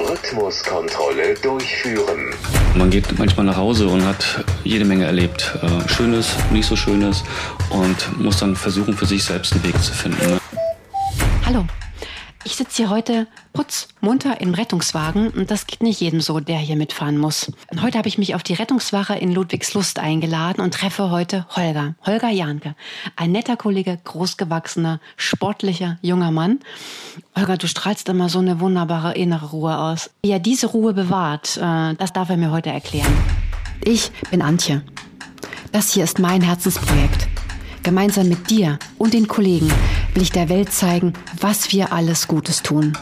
Rhythmuskontrolle durchführen. Man geht manchmal nach Hause und hat jede Menge erlebt. Äh, Schönes, nicht so Schönes und muss dann versuchen, für sich selbst einen Weg zu finden. Ich sitze hier heute putzmunter im Rettungswagen und das geht nicht jedem so, der hier mitfahren muss. Und heute habe ich mich auf die Rettungswache in Ludwigslust eingeladen und treffe heute Holger, Holger Janke. Ein netter Kollege, großgewachsener, sportlicher, junger Mann. Holger, du strahlst immer so eine wunderbare innere Ruhe aus. Wie er diese Ruhe bewahrt, äh, das darf er mir heute erklären. Ich bin Antje. Das hier ist mein Herzensprojekt. Gemeinsam mit dir und den Kollegen will ich der Welt zeigen, was wir alles Gutes tun.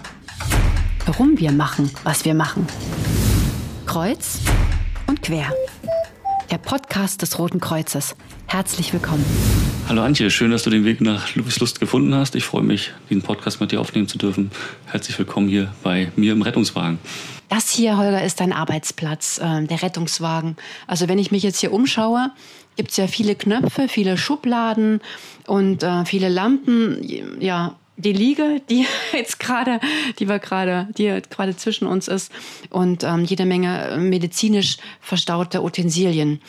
Warum wir machen, was wir machen. Kreuz und quer. Der Podcast des Roten Kreuzes. Herzlich willkommen. Hallo Antje, schön, dass du den Weg nach Ludwigslust gefunden hast. Ich freue mich, diesen Podcast mit dir aufnehmen zu dürfen. Herzlich willkommen hier bei mir im Rettungswagen. Das hier, Holger, ist dein Arbeitsplatz, äh, der Rettungswagen. Also wenn ich mich jetzt hier umschaue, gibt es ja viele Knöpfe, viele Schubladen und äh, viele Lampen. Ja, die Liege, die jetzt gerade, die wir gerade, die gerade zwischen uns ist und ähm, jede Menge medizinisch verstaute Utensilien.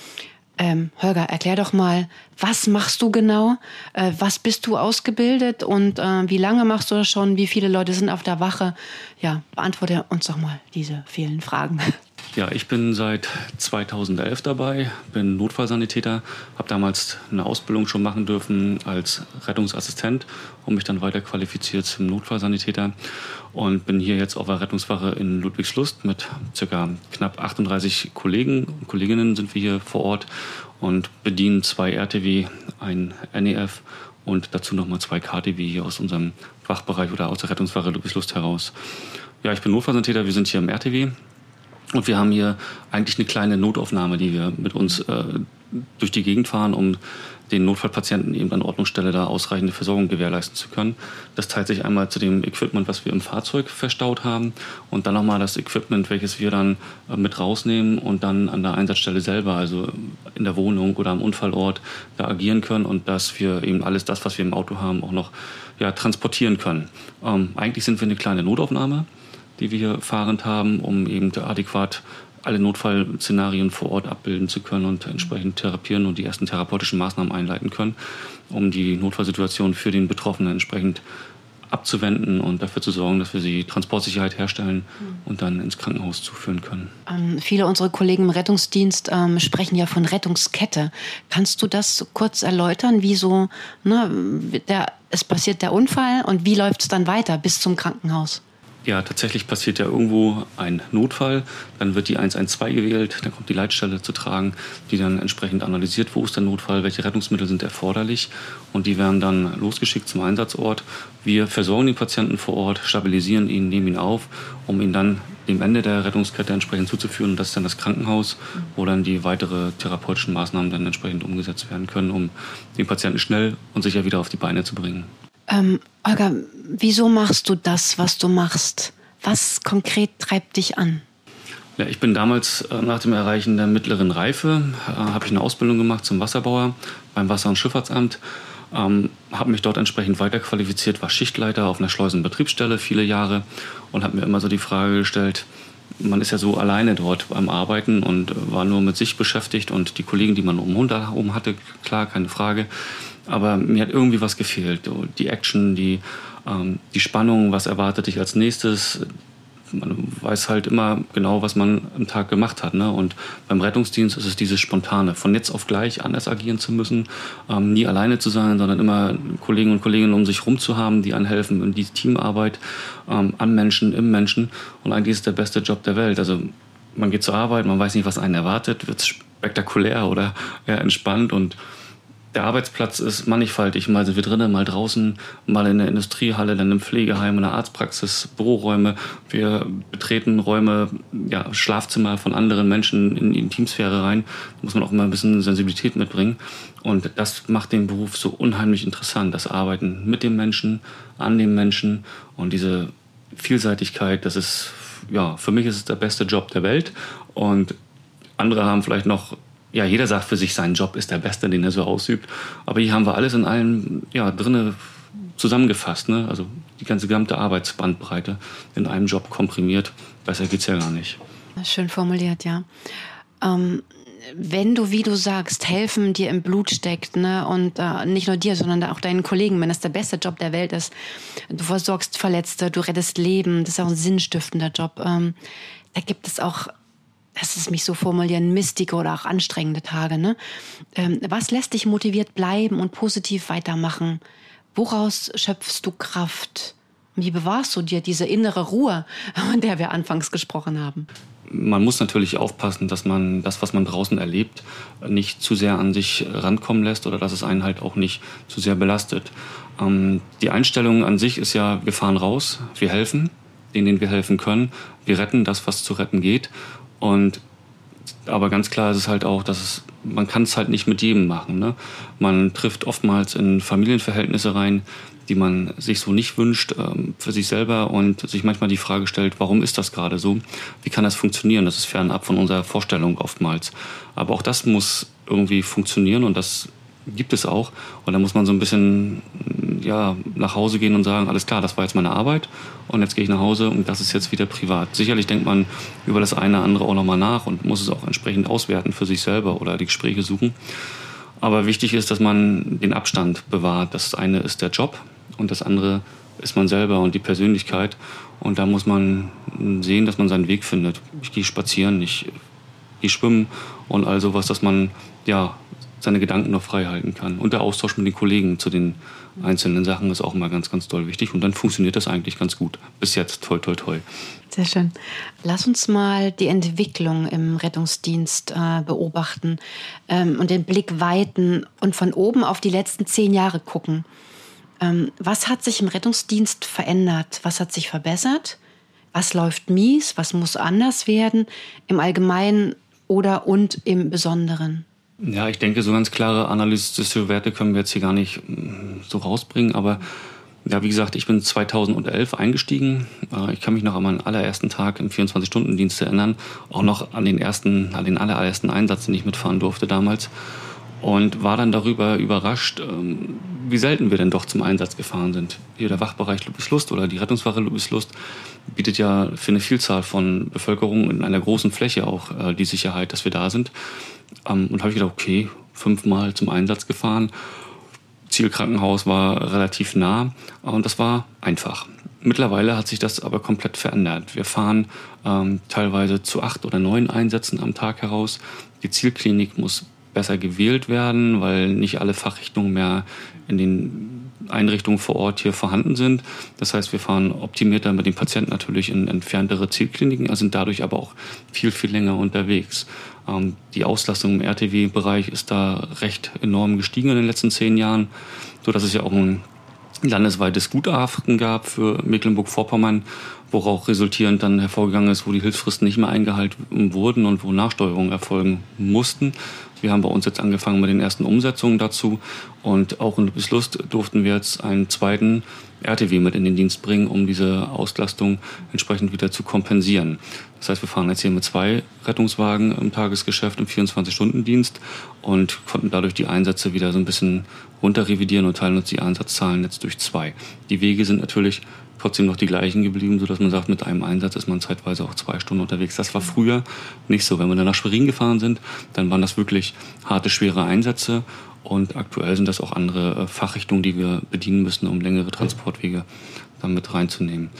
Ähm, Holger, erklär doch mal, was machst du genau? Äh, was bist du ausgebildet und äh, wie lange machst du das schon? Wie viele Leute sind auf der Wache? Ja, beantworte uns doch mal diese vielen Fragen. Ja, ich bin seit 2011 dabei, bin Notfallsanitäter, habe damals eine Ausbildung schon machen dürfen als Rettungsassistent und mich dann weiter qualifiziert zum Notfallsanitäter und bin hier jetzt auf der Rettungswache in Ludwigslust mit circa knapp 38 Kollegen und Kolleginnen sind wir hier vor Ort und bedienen zwei RTW, ein NEF und dazu nochmal zwei KTW hier aus unserem Fachbereich oder aus der Rettungswache Ludwigslust heraus. Ja, ich bin Notfallsanitäter, wir sind hier im RTW und wir haben hier eigentlich eine kleine Notaufnahme, die wir mit uns äh, durch die Gegend fahren, um den Notfallpatienten eben an Ordnungsstelle da ausreichende Versorgung gewährleisten zu können. Das teilt sich einmal zu dem Equipment, was wir im Fahrzeug verstaut haben und dann nochmal das Equipment, welches wir dann äh, mit rausnehmen und dann an der Einsatzstelle selber, also in der Wohnung oder am Unfallort, da agieren können und dass wir eben alles das, was wir im Auto haben, auch noch ja, transportieren können. Ähm, eigentlich sind wir eine kleine Notaufnahme die wir hier fahrend haben, um eben adäquat alle Notfallszenarien vor Ort abbilden zu können und entsprechend therapieren und die ersten therapeutischen Maßnahmen einleiten können, um die Notfallsituation für den Betroffenen entsprechend abzuwenden und dafür zu sorgen, dass wir sie Transportsicherheit herstellen und dann ins Krankenhaus zuführen können. Ähm, viele unserer Kollegen im Rettungsdienst ähm, sprechen ja von Rettungskette. Kannst du das kurz erläutern, wie so, ne, der, es passiert der Unfall und wie läuft es dann weiter bis zum Krankenhaus? Ja, tatsächlich passiert ja irgendwo ein Notfall, dann wird die 112 gewählt, dann kommt die Leitstelle zu tragen, die dann entsprechend analysiert, wo ist der Notfall, welche Rettungsmittel sind erforderlich und die werden dann losgeschickt zum Einsatzort. Wir versorgen den Patienten vor Ort, stabilisieren ihn, nehmen ihn auf, um ihn dann dem Ende der Rettungskette entsprechend zuzuführen. Und das ist dann das Krankenhaus, wo dann die weitere therapeutischen Maßnahmen dann entsprechend umgesetzt werden können, um den Patienten schnell und sicher wieder auf die Beine zu bringen. Ähm, Olga, wieso machst du das, was du machst? Was konkret treibt dich an? Ja, ich bin damals äh, nach dem Erreichen der mittleren Reife, äh, habe ich eine Ausbildung gemacht zum Wasserbauer beim Wasser- und Schifffahrtsamt, ähm, habe mich dort entsprechend weiterqualifiziert, war Schichtleiter auf einer Schleusenbetriebsstelle viele Jahre und habe mir immer so die Frage gestellt, man ist ja so alleine dort beim Arbeiten und war nur mit sich beschäftigt und die Kollegen, die man um hatte, klar, keine Frage. Aber mir hat irgendwie was gefehlt. Die Action, die, ähm, die Spannung, was erwartet dich als nächstes. Man weiß halt immer genau, was man am Tag gemacht hat. Ne? Und beim Rettungsdienst ist es dieses Spontane, von jetzt auf gleich anders agieren zu müssen, ähm, nie alleine zu sein, sondern immer Kollegen und Kolleginnen um sich herum zu haben, die einen helfen in die Teamarbeit ähm, am Menschen, im Menschen. Und eigentlich ist es der beste Job der Welt. Also man geht zur Arbeit, man weiß nicht, was einen erwartet, wird spektakulär oder eher entspannt und der Arbeitsplatz ist mannigfaltig. Mal sind wir drinnen, mal draußen, mal in der Industriehalle, dann im Pflegeheim, in der Arztpraxis, Büroräume. Wir betreten Räume, ja, Schlafzimmer von anderen Menschen in die Intimsphäre rein. Da muss man auch immer ein bisschen Sensibilität mitbringen. Und das macht den Beruf so unheimlich interessant. Das Arbeiten mit dem Menschen, an dem Menschen und diese Vielseitigkeit, das ist, ja, für mich ist es der beste Job der Welt. Und andere haben vielleicht noch ja, jeder sagt für sich, sein Job ist der beste, den er so ausübt. Aber hier haben wir alles in allem ja, drinne zusammengefasst. Ne? Also die ganze gesamte Arbeitsbandbreite in einem Job komprimiert. Besser geht es ja gar nicht. Schön formuliert, ja. Ähm, wenn du, wie du sagst, helfen dir im Blut steckt, ne, und äh, nicht nur dir, sondern auch deinen Kollegen, wenn das der beste Job der Welt ist, du versorgst Verletzte, du rettest Leben, das ist auch ein sinnstiftender Job. Ähm, da gibt es auch, das ist mich so formulieren, mistige oder auch anstrengende Tage. Ne? Ähm, was lässt dich motiviert bleiben und positiv weitermachen? Woraus schöpfst du Kraft? Wie bewahrst du dir diese innere Ruhe, von der wir anfangs gesprochen haben? man muss natürlich aufpassen, dass man das, was man draußen erlebt, nicht zu sehr an sich rankommen lässt oder dass es einen halt auch nicht zu sehr belastet. Ähm, die Einstellung an sich ist ja, wir fahren raus, wir helfen, denen, denen wir helfen können, wir retten das, was zu retten geht. Und aber ganz klar ist es halt auch, dass es, man kann es halt nicht mit jedem machen. Ne? Man trifft oftmals in Familienverhältnisse rein, die man sich so nicht wünscht ähm, für sich selber und sich manchmal die Frage stellt, warum ist das gerade so? Wie kann das funktionieren? Das ist fernab von unserer Vorstellung oftmals. Aber auch das muss irgendwie funktionieren und das gibt es auch. Und da muss man so ein bisschen ja, nach Hause gehen und sagen, alles klar, das war jetzt meine Arbeit und jetzt gehe ich nach Hause und das ist jetzt wieder privat. Sicherlich denkt man über das eine oder andere auch nochmal nach und muss es auch entsprechend auswerten für sich selber oder die Gespräche suchen. Aber wichtig ist, dass man den Abstand bewahrt. Das eine ist der Job und das andere ist man selber und die Persönlichkeit. Und da muss man sehen, dass man seinen Weg findet. Ich gehe spazieren, ich gehe schwimmen und all sowas, dass man ja seine Gedanken noch frei halten kann. Und der Austausch mit den Kollegen zu den einzelnen Sachen ist auch immer ganz, ganz toll wichtig. Und dann funktioniert das eigentlich ganz gut. Bis jetzt, toi, toi, toi. Sehr schön. Lass uns mal die Entwicklung im Rettungsdienst äh, beobachten ähm, und den Blick weiten und von oben auf die letzten zehn Jahre gucken. Ähm, was hat sich im Rettungsdienst verändert? Was hat sich verbessert? Was läuft mies? Was muss anders werden? Im Allgemeinen oder und im Besonderen? Ja, ich denke, so ganz klare analytische Werte können wir jetzt hier gar nicht mm, so rausbringen, aber ja, wie gesagt, ich bin 2011 eingestiegen. Äh, ich kann mich noch an meinen allerersten Tag im 24-Stunden-Dienst erinnern, auch noch an den ersten, an den allerersten Einsatz, den ich mitfahren durfte damals und war dann darüber überrascht, ähm, wie selten wir denn doch zum Einsatz gefahren sind. Hier der Wachbereich Lubislust oder die Rettungswache Lubislust bietet ja für eine Vielzahl von Bevölkerung in einer großen Fläche auch äh, die Sicherheit, dass wir da sind. Ähm, und habe ich gedacht, okay, fünfmal zum Einsatz gefahren. Zielkrankenhaus war relativ nah und das war einfach. Mittlerweile hat sich das aber komplett verändert. Wir fahren ähm, teilweise zu acht oder neun Einsätzen am Tag heraus. Die Zielklinik muss besser gewählt werden, weil nicht alle Fachrichtungen mehr in den Einrichtungen vor Ort hier vorhanden sind. Das heißt, wir fahren optimierter mit den Patienten natürlich in entferntere Zielkliniken, sind dadurch aber auch viel, viel länger unterwegs. Ähm, die Auslastung im RTW-Bereich ist da recht enorm gestiegen in den letzten zehn Jahren, so dass es ja auch ein landesweites Gutachten gab für Mecklenburg-Vorpommern, woraus resultierend dann hervorgegangen ist, wo die Hilfsfristen nicht mehr eingehalten wurden und wo Nachsteuerungen erfolgen mussten. Wir haben bei uns jetzt angefangen mit den ersten Umsetzungen dazu und auch in Beschluss durften wir jetzt einen zweiten RTW mit in den Dienst bringen, um diese Auslastung entsprechend wieder zu kompensieren. Das heißt, wir fahren jetzt hier mit zwei Rettungswagen im Tagesgeschäft im 24-Stunden-Dienst und konnten dadurch die Einsätze wieder so ein bisschen runterrevidieren und teilen uns die Einsatzzahlen jetzt durch zwei. Die Wege sind natürlich trotzdem noch die gleichen geblieben, sodass man sagt, mit einem Einsatz ist man zeitweise auch zwei Stunden unterwegs. Das war früher nicht so. Wenn wir dann nach Schwerin gefahren sind, dann waren das wirklich harte, schwere Einsätze. Und aktuell sind das auch andere äh, Fachrichtungen, die wir bedienen müssen, um längere Transportwege dann reinzunehmen.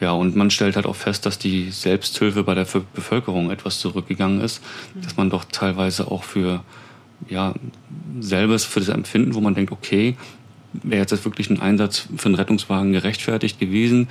Ja, und man stellt halt auch fest, dass die Selbsthilfe bei der Bevölkerung etwas zurückgegangen ist, dass man doch teilweise auch für ja, selbes für das Empfinden, wo man denkt, okay, wäre jetzt wirklich ein Einsatz für einen Rettungswagen gerechtfertigt gewesen,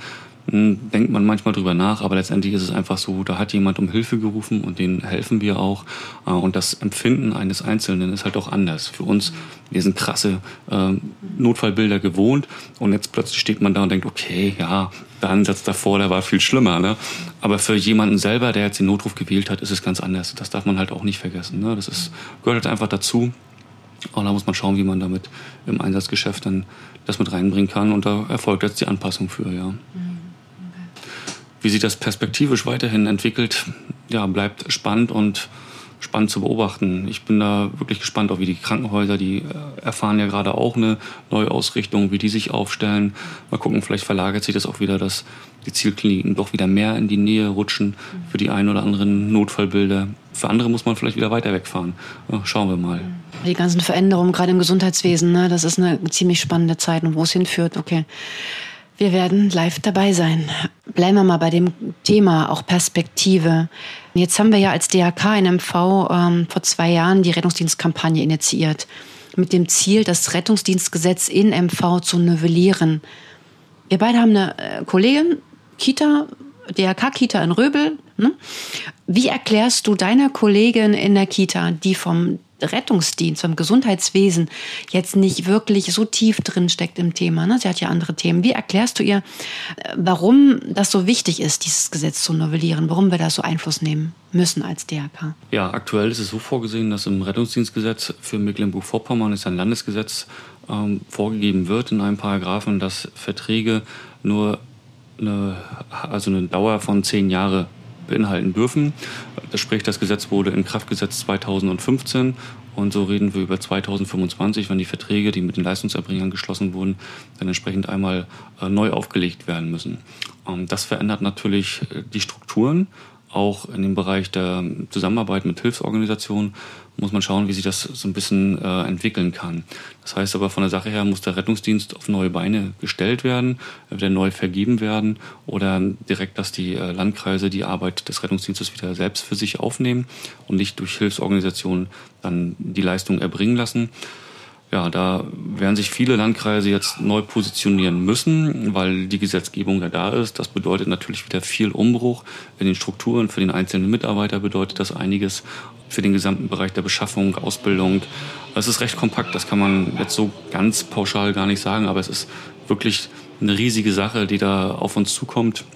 hm, denkt man manchmal drüber nach, aber letztendlich ist es einfach so, da hat jemand um Hilfe gerufen und denen helfen wir auch. Äh, und das Empfinden eines Einzelnen ist halt auch anders. Für uns, wir sind krasse äh, Notfallbilder gewohnt und jetzt plötzlich steht man da und denkt, okay, ja, der Ansatz davor, der war viel schlimmer. Ne? Aber für jemanden selber, der jetzt den Notruf gewählt hat, ist es ganz anders. Das darf man halt auch nicht vergessen. Ne? Das ist, gehört halt einfach dazu. Und da muss man schauen, wie man damit im Einsatzgeschäft dann das mit reinbringen kann. Und da erfolgt jetzt die Anpassung für, ja. Wie sich das perspektivisch weiterhin entwickelt, ja, bleibt spannend und spannend zu beobachten. Ich bin da wirklich gespannt, auch wie die Krankenhäuser, die äh, erfahren ja gerade auch eine Neuausrichtung, wie die sich aufstellen. Mal gucken, vielleicht verlagert sich das auch wieder, dass die Zielkliniken doch wieder mehr in die Nähe rutschen für die ein oder anderen Notfallbilder. Für andere muss man vielleicht wieder weiter wegfahren. Schauen wir mal. Die ganzen Veränderungen, gerade im Gesundheitswesen, ne, das ist eine ziemlich spannende Zeit und wo es hinführt, okay. Wir werden live dabei sein. Bleiben wir mal bei dem Thema, auch Perspektive. Jetzt haben wir ja als DHK in MV ähm, vor zwei Jahren die Rettungsdienstkampagne initiiert, mit dem Ziel, das Rettungsdienstgesetz in MV zu nivellieren. Wir beide haben eine äh, Kollegin, Kita, DHK-Kita in Röbel. Ne? Wie erklärst du deiner Kollegin in der Kita, die vom Rettungsdienst, vom Gesundheitswesen jetzt nicht wirklich so tief drin steckt im Thema. Ne? Sie hat ja andere Themen. Wie erklärst du ihr, äh, warum das so wichtig ist, dieses Gesetz zu novellieren, warum wir da so Einfluss nehmen müssen als DRK? Ja, aktuell ist es so vorgesehen, dass im Rettungsdienstgesetz für Mecklenburg-Vorpommern ist ein Landesgesetz ähm, vorgegeben wird in einem Paragraphen, dass Verträge nur eine, also eine Dauer von zehn Jahre beinhalten dürfen. Das spricht, das Gesetz wurde in Kraft gesetzt 2015 und so reden wir über 2025, wenn die Verträge, die mit den Leistungserbringern geschlossen wurden, dann entsprechend einmal äh, neu aufgelegt werden müssen. Ähm, das verändert natürlich äh, die Strukturen auch in dem Bereich der Zusammenarbeit mit Hilfsorganisationen muss man schauen, wie sich das so ein bisschen äh, entwickeln kann. Das heißt aber von der Sache her muss der Rettungsdienst auf neue Beine gestellt werden, wieder neu vergeben werden oder direkt, dass die äh, Landkreise die Arbeit des Rettungsdienstes wieder selbst für sich aufnehmen und nicht durch Hilfsorganisationen dann die Leistung erbringen lassen. Ja, da werden sich viele Landkreise jetzt neu positionieren müssen, weil die Gesetzgebung ja da ist. Das bedeutet natürlich wieder viel Umbruch in den Strukturen. Für den einzelnen Mitarbeiter bedeutet das einiges für den gesamten Bereich der Beschaffung, Ausbildung. Es ist recht kompakt, das kann man jetzt so ganz pauschal gar nicht sagen, aber es ist wirklich eine riesige Sache, die da auf uns zukommt.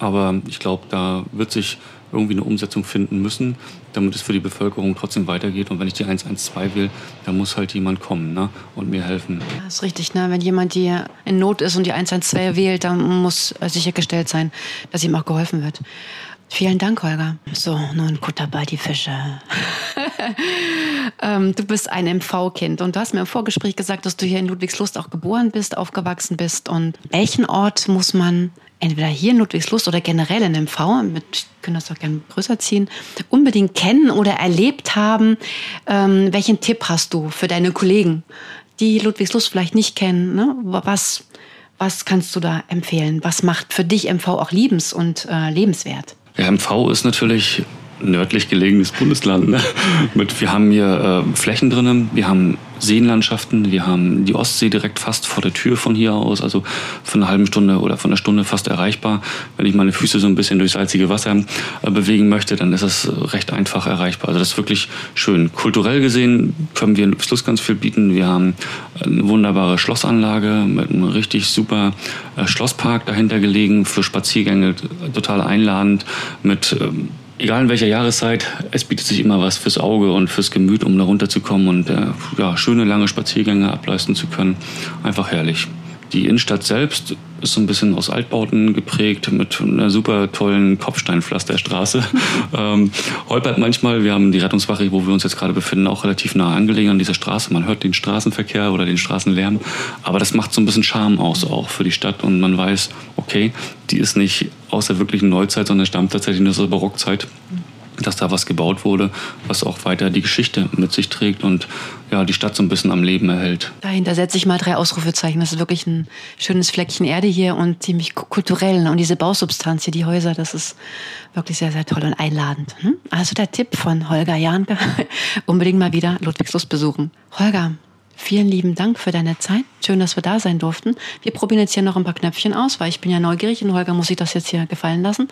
Aber ich glaube, da wird sich irgendwie eine Umsetzung finden müssen, damit es für die Bevölkerung trotzdem weitergeht. Und wenn ich die 112 will, dann muss halt jemand kommen ne? und mir helfen. Ja, ist richtig. Ne? Wenn jemand hier in Not ist und die 112 wählt, dann muss sichergestellt sein, dass ihm auch geholfen wird. Vielen Dank, Holger. So, nun Kutter bei die Fische. ähm, du bist ein MV-Kind und du hast mir im Vorgespräch gesagt, dass du hier in Ludwigslust auch geboren bist, aufgewachsen bist. Und welchen Ort muss man entweder hier in Ludwigslust oder generell in MV, mit, können das auch gerne größer ziehen, unbedingt kennen oder erlebt haben? Ähm, welchen Tipp hast du für deine Kollegen, die Ludwigslust vielleicht nicht kennen? Ne? Was, was kannst du da empfehlen? Was macht für dich MV auch liebens- und äh, lebenswert? Ja, MV ist natürlich nördlich gelegenes Bundesland. Ne? Mit, wir haben hier äh, Flächen drinnen, wir haben Seenlandschaften, wir haben die Ostsee direkt fast vor der Tür von hier aus, also von einer halben Stunde oder von einer Stunde fast erreichbar. Wenn ich meine Füße so ein bisschen durch salzige Wasser äh, bewegen möchte, dann ist es recht einfach erreichbar. Also das ist wirklich schön. Kulturell gesehen können wir in Fluss ganz viel bieten. Wir haben eine wunderbare Schlossanlage mit einem richtig super äh, Schlosspark dahinter gelegen für Spaziergänge, total einladend mit ähm, egal in welcher Jahreszeit, es bietet sich immer was fürs Auge und fürs Gemüt, um da runterzukommen und äh, ja, schöne lange Spaziergänge ableisten zu können. Einfach herrlich. Die Innenstadt selbst ist so ein bisschen aus Altbauten geprägt mit einer super tollen Kopfsteinpflasterstraße. ähm, holpert manchmal. Wir haben die Rettungswache, wo wir uns jetzt gerade befinden, auch relativ nah angelegen an dieser Straße. Man hört den Straßenverkehr oder den Straßenlärm. Aber das macht so ein bisschen Charme aus auch für die Stadt und man weiß, okay, die ist nicht aus der wirklichen Neuzeit, sondern stammt tatsächlich aus der Barockzeit dass da was gebaut wurde, was auch weiter die Geschichte mit sich trägt und ja, die Stadt so ein bisschen am Leben erhält. Dahinter setze ich mal drei Ausrufezeichen. Das ist wirklich ein schönes Fleckchen Erde hier und ziemlich kulturell. Und diese Bausubstanz hier, die Häuser, das ist wirklich sehr, sehr toll und einladend. Hm? Also der Tipp von Holger Janke, unbedingt mal wieder Ludwigslust besuchen. Holger, Vielen lieben Dank für deine Zeit. Schön, dass wir da sein durften. Wir probieren jetzt hier noch ein paar Knöpfchen aus, weil ich bin ja neugierig und Holger muss sich das jetzt hier gefallen lassen.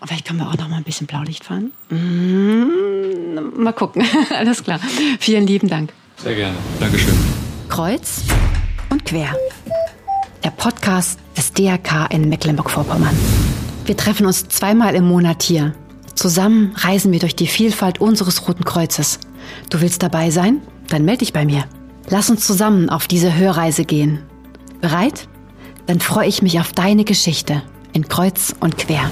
Und vielleicht können wir auch noch mal ein bisschen Blaulicht fahren. Mm, mal gucken. Alles klar. Vielen lieben Dank. Sehr gerne. Dankeschön. Kreuz und quer. Der Podcast des DRK in Mecklenburg-Vorpommern. Wir treffen uns zweimal im Monat hier. Zusammen reisen wir durch die Vielfalt unseres Roten Kreuzes. Du willst dabei sein? Dann melde dich bei mir. Lass uns zusammen auf diese Hörreise gehen. Bereit? Dann freue ich mich auf deine Geschichte in Kreuz und Quer.